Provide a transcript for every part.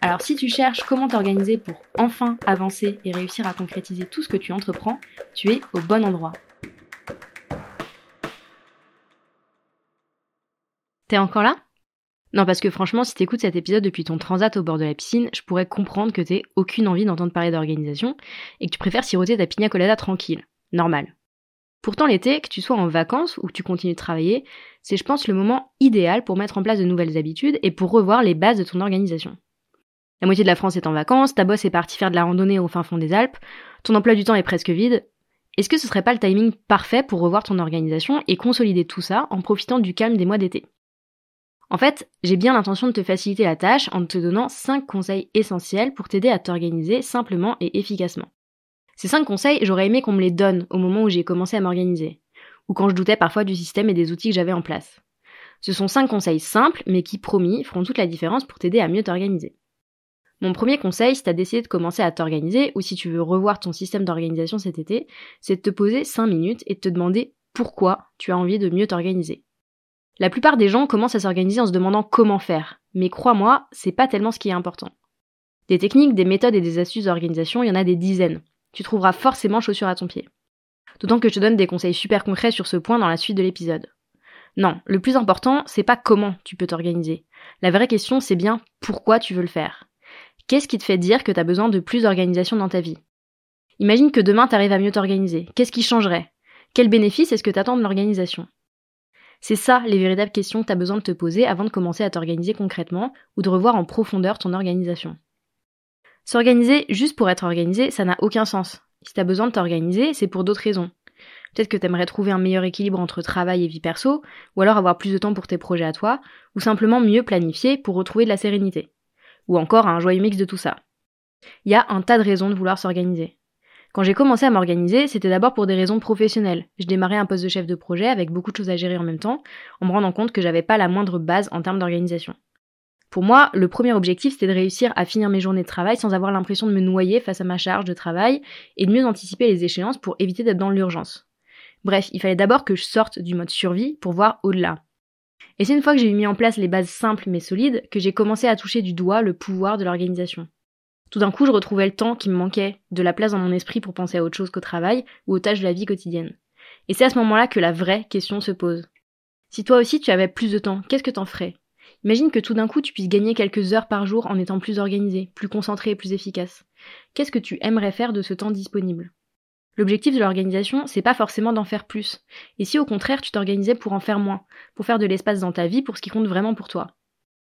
Alors si tu cherches comment t'organiser pour enfin avancer et réussir à concrétiser tout ce que tu entreprends, tu es au bon endroit. T'es encore là? Non parce que franchement si t'écoutes cet épisode depuis ton transat au bord de la piscine, je pourrais comprendre que t'aies aucune envie d'entendre parler d'organisation et que tu préfères siroter ta pina colada tranquille. Normal. Pourtant l'été, que tu sois en vacances ou que tu continues de travailler, c'est je pense le moment idéal pour mettre en place de nouvelles habitudes et pour revoir les bases de ton organisation. La moitié de la France est en vacances, ta bosse est partie faire de la randonnée au fin fond des Alpes, ton emploi du temps est presque vide. Est-ce que ce serait pas le timing parfait pour revoir ton organisation et consolider tout ça en profitant du calme des mois d'été? En fait, j'ai bien l'intention de te faciliter la tâche en te donnant 5 conseils essentiels pour t'aider à t'organiser simplement et efficacement. Ces 5 conseils, j'aurais aimé qu'on me les donne au moment où j'ai commencé à m'organiser, ou quand je doutais parfois du système et des outils que j'avais en place. Ce sont 5 conseils simples, mais qui, promis, feront toute la différence pour t'aider à mieux t'organiser. Mon premier conseil, si tu as décidé de commencer à t'organiser ou si tu veux revoir ton système d'organisation cet été, c'est de te poser 5 minutes et de te demander pourquoi tu as envie de mieux t'organiser. La plupart des gens commencent à s'organiser en se demandant comment faire, mais crois-moi, c'est pas tellement ce qui est important. Des techniques, des méthodes et des astuces d'organisation, il y en a des dizaines. Tu trouveras forcément chaussures à ton pied. D'autant que je te donne des conseils super concrets sur ce point dans la suite de l'épisode. Non, le plus important, c'est pas comment tu peux t'organiser. La vraie question, c'est bien pourquoi tu veux le faire. Qu'est-ce qui te fait dire que tu as besoin de plus d'organisation dans ta vie? Imagine que demain tu arrives à mieux t'organiser. Qu'est-ce qui changerait? Quel bénéfice est-ce que tu attends de l'organisation? C'est ça les véritables questions que tu as besoin de te poser avant de commencer à t'organiser concrètement ou de revoir en profondeur ton organisation. S'organiser juste pour être organisé, ça n'a aucun sens. Si tu as besoin de t'organiser, c'est pour d'autres raisons. Peut-être que tu aimerais trouver un meilleur équilibre entre travail et vie perso, ou alors avoir plus de temps pour tes projets à toi, ou simplement mieux planifier pour retrouver de la sérénité ou encore un joyeux mix de tout ça. Il y a un tas de raisons de vouloir s'organiser. Quand j'ai commencé à m'organiser, c'était d'abord pour des raisons professionnelles. Je démarrais un poste de chef de projet avec beaucoup de choses à gérer en même temps, en me rendant compte que j'avais pas la moindre base en termes d'organisation. Pour moi, le premier objectif, c'était de réussir à finir mes journées de travail sans avoir l'impression de me noyer face à ma charge de travail et de mieux anticiper les échéances pour éviter d'être dans l'urgence. Bref, il fallait d'abord que je sorte du mode survie pour voir au-delà. Et c'est une fois que j'ai mis en place les bases simples mais solides que j'ai commencé à toucher du doigt le pouvoir de l'organisation. Tout d'un coup, je retrouvais le temps qui me manquait, de la place dans mon esprit pour penser à autre chose qu'au travail ou aux tâches de la vie quotidienne. Et c'est à ce moment-là que la vraie question se pose. Si toi aussi tu avais plus de temps, qu'est-ce que t'en ferais? Imagine que tout d'un coup tu puisses gagner quelques heures par jour en étant plus organisé, plus concentré et plus efficace. Qu'est-ce que tu aimerais faire de ce temps disponible? L'objectif de l'organisation, c'est pas forcément d'en faire plus. Et si au contraire tu t'organisais pour en faire moins, pour faire de l'espace dans ta vie pour ce qui compte vraiment pour toi?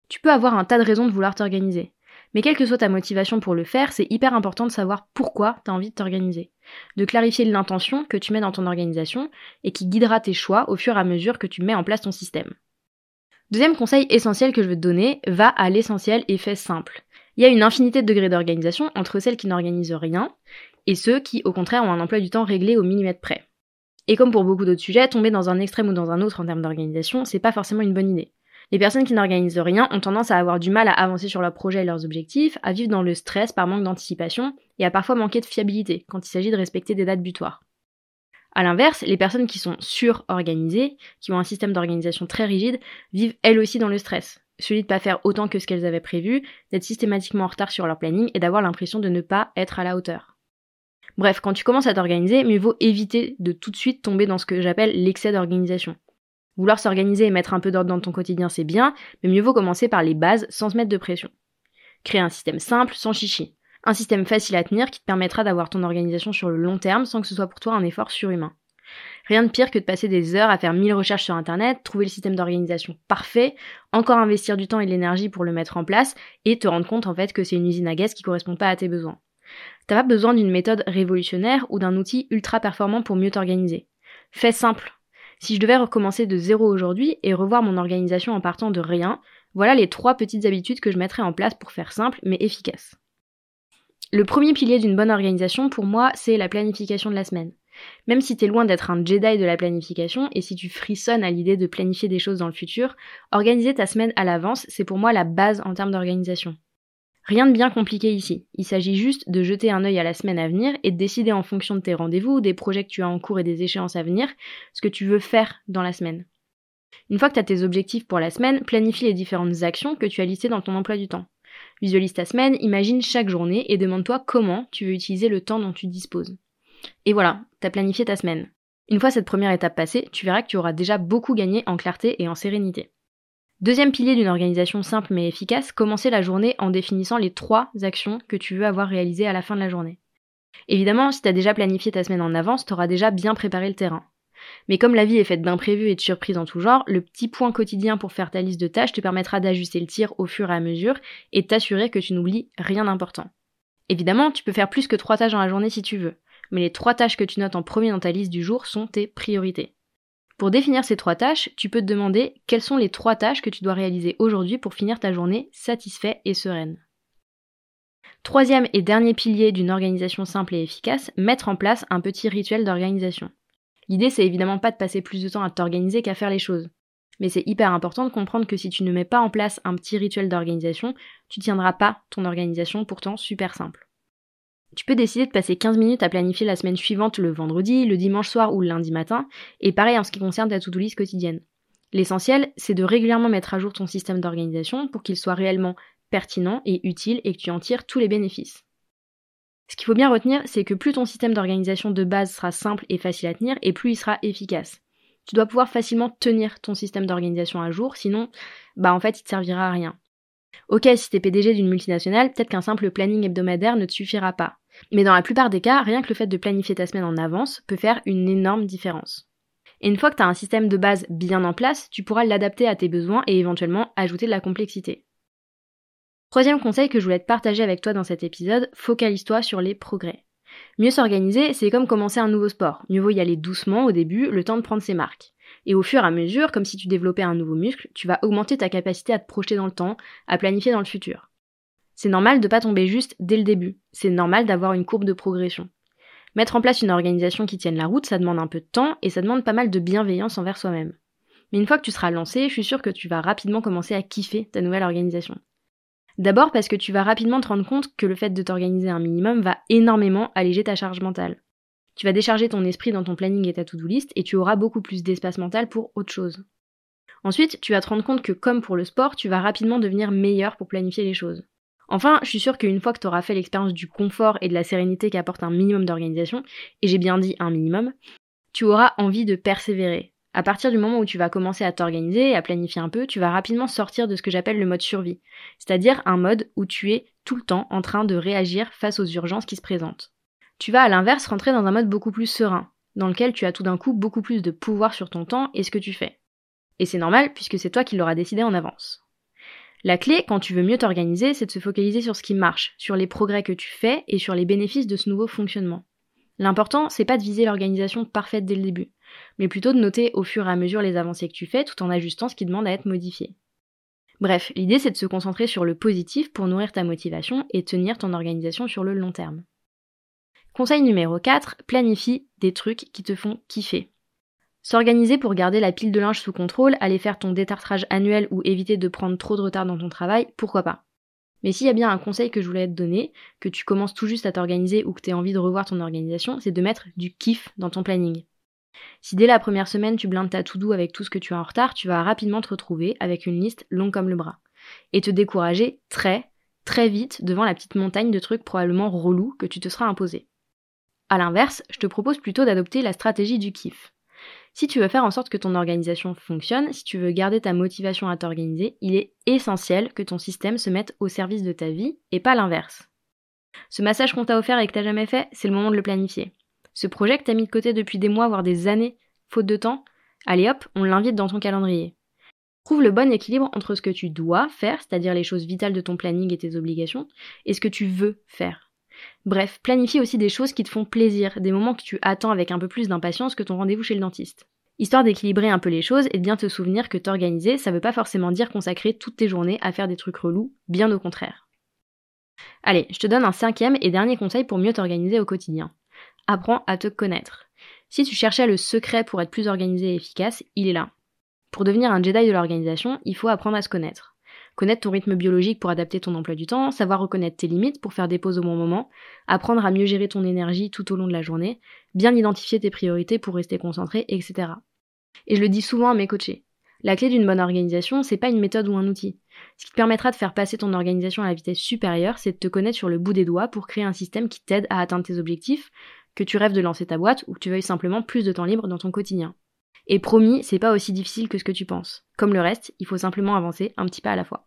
Tu peux avoir un tas de raisons de vouloir t'organiser. Mais quelle que soit ta motivation pour le faire, c'est hyper important de savoir pourquoi tu as envie de t'organiser. De clarifier l'intention que tu mets dans ton organisation et qui guidera tes choix au fur et à mesure que tu mets en place ton système. Deuxième conseil essentiel que je veux te donner, va à l'essentiel et fais simple. Il y a une infinité de degrés d'organisation entre celles qui n'organisent rien et ceux qui, au contraire, ont un emploi du temps réglé au millimètre près. Et comme pour beaucoup d'autres sujets, tomber dans un extrême ou dans un autre en termes d'organisation, c'est pas forcément une bonne idée. Les personnes qui n'organisent rien ont tendance à avoir du mal à avancer sur leurs projets et leurs objectifs, à vivre dans le stress par manque d'anticipation, et à parfois manquer de fiabilité quand il s'agit de respecter des dates butoirs. A l'inverse, les personnes qui sont sur-organisées, qui ont un système d'organisation très rigide, vivent elles aussi dans le stress. Celui de pas faire autant que ce qu'elles avaient prévu, d'être systématiquement en retard sur leur planning et d'avoir l'impression de ne pas être à la hauteur. Bref, quand tu commences à t'organiser, mieux vaut éviter de tout de suite tomber dans ce que j'appelle l'excès d'organisation. Vouloir s'organiser et mettre un peu d'ordre dans ton quotidien, c'est bien, mais mieux vaut commencer par les bases sans se mettre de pression. Créer un système simple, sans chichi. Un système facile à tenir qui te permettra d'avoir ton organisation sur le long terme sans que ce soit pour toi un effort surhumain. Rien de pire que de passer des heures à faire mille recherches sur internet, trouver le système d'organisation parfait, encore investir du temps et de l'énergie pour le mettre en place et te rendre compte en fait que c'est une usine à gaz qui correspond pas à tes besoins. T'as pas besoin d'une méthode révolutionnaire ou d'un outil ultra performant pour mieux t'organiser. Fais simple. Si je devais recommencer de zéro aujourd'hui et revoir mon organisation en partant de rien, voilà les trois petites habitudes que je mettrais en place pour faire simple mais efficace. Le premier pilier d'une bonne organisation, pour moi, c'est la planification de la semaine. Même si t'es loin d'être un Jedi de la planification, et si tu frissonnes à l'idée de planifier des choses dans le futur, organiser ta semaine à l'avance, c'est pour moi la base en termes d'organisation. Rien de bien compliqué ici. Il s'agit juste de jeter un œil à la semaine à venir et de décider en fonction de tes rendez-vous, des projets que tu as en cours et des échéances à venir, ce que tu veux faire dans la semaine. Une fois que tu as tes objectifs pour la semaine, planifie les différentes actions que tu as listées dans ton emploi du temps. Visualise ta semaine, imagine chaque journée et demande-toi comment tu veux utiliser le temps dont tu disposes. Et voilà, t'as planifié ta semaine. Une fois cette première étape passée, tu verras que tu auras déjà beaucoup gagné en clarté et en sérénité. Deuxième pilier d'une organisation simple mais efficace, commencer la journée en définissant les trois actions que tu veux avoir réalisées à la fin de la journée. Évidemment, si tu as déjà planifié ta semaine en avance, tu auras déjà bien préparé le terrain. Mais comme la vie est faite d'imprévus et de surprises en tout genre, le petit point quotidien pour faire ta liste de tâches te permettra d'ajuster le tir au fur et à mesure et t'assurer que tu n'oublies rien d'important. Évidemment, tu peux faire plus que trois tâches dans la journée si tu veux, mais les trois tâches que tu notes en premier dans ta liste du jour sont tes priorités. Pour définir ces trois tâches, tu peux te demander quelles sont les trois tâches que tu dois réaliser aujourd'hui pour finir ta journée satisfait et sereine. Troisième et dernier pilier d'une organisation simple et efficace, mettre en place un petit rituel d'organisation. L'idée c'est évidemment pas de passer plus de temps à t'organiser qu'à faire les choses. Mais c'est hyper important de comprendre que si tu ne mets pas en place un petit rituel d'organisation, tu tiendras pas ton organisation pourtant super simple. Tu peux décider de passer 15 minutes à planifier la semaine suivante le vendredi, le dimanche soir ou le lundi matin, et pareil en ce qui concerne ta to-do list quotidienne. L'essentiel, c'est de régulièrement mettre à jour ton système d'organisation pour qu'il soit réellement pertinent et utile et que tu en tires tous les bénéfices. Ce qu'il faut bien retenir, c'est que plus ton système d'organisation de base sera simple et facile à tenir, et plus il sera efficace. Tu dois pouvoir facilement tenir ton système d'organisation à jour, sinon, bah en fait, il te servira à rien. Ok, si t'es PDG d'une multinationale, peut-être qu'un simple planning hebdomadaire ne te suffira pas. Mais dans la plupart des cas, rien que le fait de planifier ta semaine en avance peut faire une énorme différence. Et une fois que tu as un système de base bien en place, tu pourras l'adapter à tes besoins et éventuellement ajouter de la complexité. Troisième conseil que je voulais te partager avec toi dans cet épisode, focalise-toi sur les progrès. Mieux s'organiser, c'est comme commencer un nouveau sport. Mieux vaut y aller doucement au début, le temps de prendre ses marques. Et au fur et à mesure, comme si tu développais un nouveau muscle, tu vas augmenter ta capacité à te projeter dans le temps, à planifier dans le futur. C'est normal de pas tomber juste dès le début. C'est normal d'avoir une courbe de progression. Mettre en place une organisation qui tienne la route, ça demande un peu de temps et ça demande pas mal de bienveillance envers soi-même. Mais une fois que tu seras lancé, je suis sûre que tu vas rapidement commencer à kiffer ta nouvelle organisation. D'abord parce que tu vas rapidement te rendre compte que le fait de t'organiser un minimum va énormément alléger ta charge mentale. Tu vas décharger ton esprit dans ton planning et ta to-do list et tu auras beaucoup plus d'espace mental pour autre chose. Ensuite, tu vas te rendre compte que comme pour le sport, tu vas rapidement devenir meilleur pour planifier les choses. Enfin, je suis sûre qu'une fois que tu auras fait l'expérience du confort et de la sérénité qu'apporte un minimum d'organisation, et j'ai bien dit un minimum, tu auras envie de persévérer. À partir du moment où tu vas commencer à t'organiser et à planifier un peu, tu vas rapidement sortir de ce que j'appelle le mode survie, c'est-à-dire un mode où tu es tout le temps en train de réagir face aux urgences qui se présentent. Tu vas à l'inverse rentrer dans un mode beaucoup plus serein, dans lequel tu as tout d'un coup beaucoup plus de pouvoir sur ton temps et ce que tu fais. Et c'est normal puisque c'est toi qui l'auras décidé en avance. La clé, quand tu veux mieux t'organiser, c'est de se focaliser sur ce qui marche, sur les progrès que tu fais et sur les bénéfices de ce nouveau fonctionnement. L'important, c'est pas de viser l'organisation parfaite dès le début, mais plutôt de noter au fur et à mesure les avancées que tu fais tout en ajustant ce qui demande à être modifié. Bref, l'idée c'est de se concentrer sur le positif pour nourrir ta motivation et tenir ton organisation sur le long terme. Conseil numéro 4, planifie des trucs qui te font kiffer. S'organiser pour garder la pile de linge sous contrôle, aller faire ton détartrage annuel ou éviter de prendre trop de retard dans ton travail, pourquoi pas? Mais s'il y a bien un conseil que je voulais te donner, que tu commences tout juste à t'organiser ou que tu as envie de revoir ton organisation, c'est de mettre du kiff dans ton planning. Si dès la première semaine tu blindes ta to-do avec tout ce que tu as en retard, tu vas rapidement te retrouver avec une liste longue comme le bras. Et te décourager très, très vite devant la petite montagne de trucs probablement relous que tu te seras imposé. A l'inverse, je te propose plutôt d'adopter la stratégie du kiff. Si tu veux faire en sorte que ton organisation fonctionne, si tu veux garder ta motivation à t'organiser, il est essentiel que ton système se mette au service de ta vie et pas l'inverse. Ce massage qu'on t'a offert et que t'as jamais fait, c'est le moment de le planifier. Ce projet que t'as mis de côté depuis des mois, voire des années, faute de temps, allez hop, on l'invite dans ton calendrier. Trouve le bon équilibre entre ce que tu dois faire, c'est-à-dire les choses vitales de ton planning et tes obligations, et ce que tu veux faire. Bref, planifie aussi des choses qui te font plaisir, des moments que tu attends avec un peu plus d'impatience que ton rendez-vous chez le dentiste. Histoire d'équilibrer un peu les choses et de bien te souvenir que t'organiser, ça veut pas forcément dire consacrer toutes tes journées à faire des trucs relous, bien au contraire. Allez, je te donne un cinquième et dernier conseil pour mieux t'organiser au quotidien. Apprends à te connaître. Si tu cherchais le secret pour être plus organisé et efficace, il est là. Pour devenir un Jedi de l'organisation, il faut apprendre à se connaître. Connaître ton rythme biologique pour adapter ton emploi du temps, savoir reconnaître tes limites pour faire des pauses au bon moment, apprendre à mieux gérer ton énergie tout au long de la journée, bien identifier tes priorités pour rester concentré, etc. Et je le dis souvent à mes coachés. La clé d'une bonne organisation, c'est pas une méthode ou un outil. Ce qui te permettra de faire passer ton organisation à la vitesse supérieure, c'est de te connaître sur le bout des doigts pour créer un système qui t'aide à atteindre tes objectifs, que tu rêves de lancer ta boîte ou que tu veuilles simplement plus de temps libre dans ton quotidien. Et promis, c'est pas aussi difficile que ce que tu penses. Comme le reste, il faut simplement avancer un petit pas à la fois.